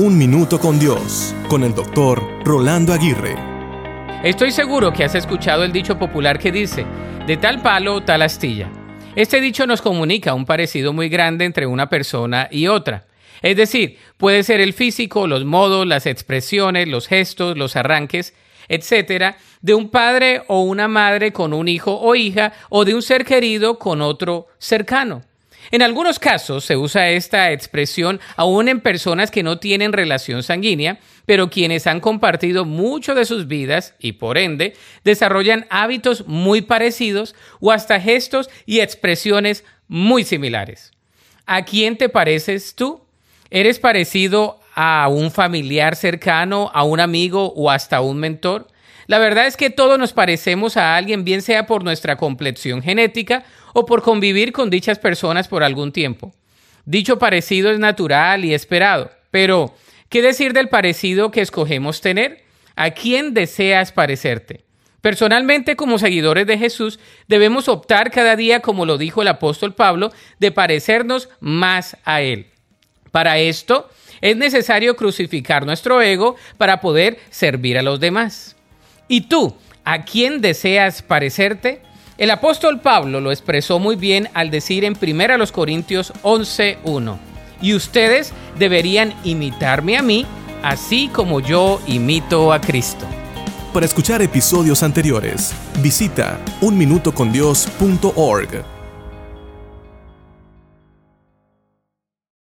Un Minuto con Dios, con el doctor Rolando Aguirre. Estoy seguro que has escuchado el dicho popular que dice, de tal palo, tal astilla. Este dicho nos comunica un parecido muy grande entre una persona y otra. Es decir, puede ser el físico, los modos, las expresiones, los gestos, los arranques, etcétera, de un padre o una madre con un hijo o hija o de un ser querido con otro cercano. En algunos casos se usa esta expresión aún en personas que no tienen relación sanguínea, pero quienes han compartido mucho de sus vidas y por ende desarrollan hábitos muy parecidos o hasta gestos y expresiones muy similares. ¿A quién te pareces tú? ¿Eres parecido a un familiar cercano, a un amigo o hasta un mentor? La verdad es que todos nos parecemos a alguien, bien sea por nuestra complexión genética o por convivir con dichas personas por algún tiempo. Dicho parecido es natural y esperado, pero ¿qué decir del parecido que escogemos tener? ¿A quién deseas parecerte? Personalmente, como seguidores de Jesús, debemos optar cada día, como lo dijo el apóstol Pablo, de parecernos más a Él. Para esto, es necesario crucificar nuestro ego para poder servir a los demás. ¿Y tú, a quién deseas parecerte? El apóstol Pablo lo expresó muy bien al decir en 1 Corintios 11:1, y ustedes deberían imitarme a mí, así como yo imito a Cristo. Para escuchar episodios anteriores, visita unminutocondios.org.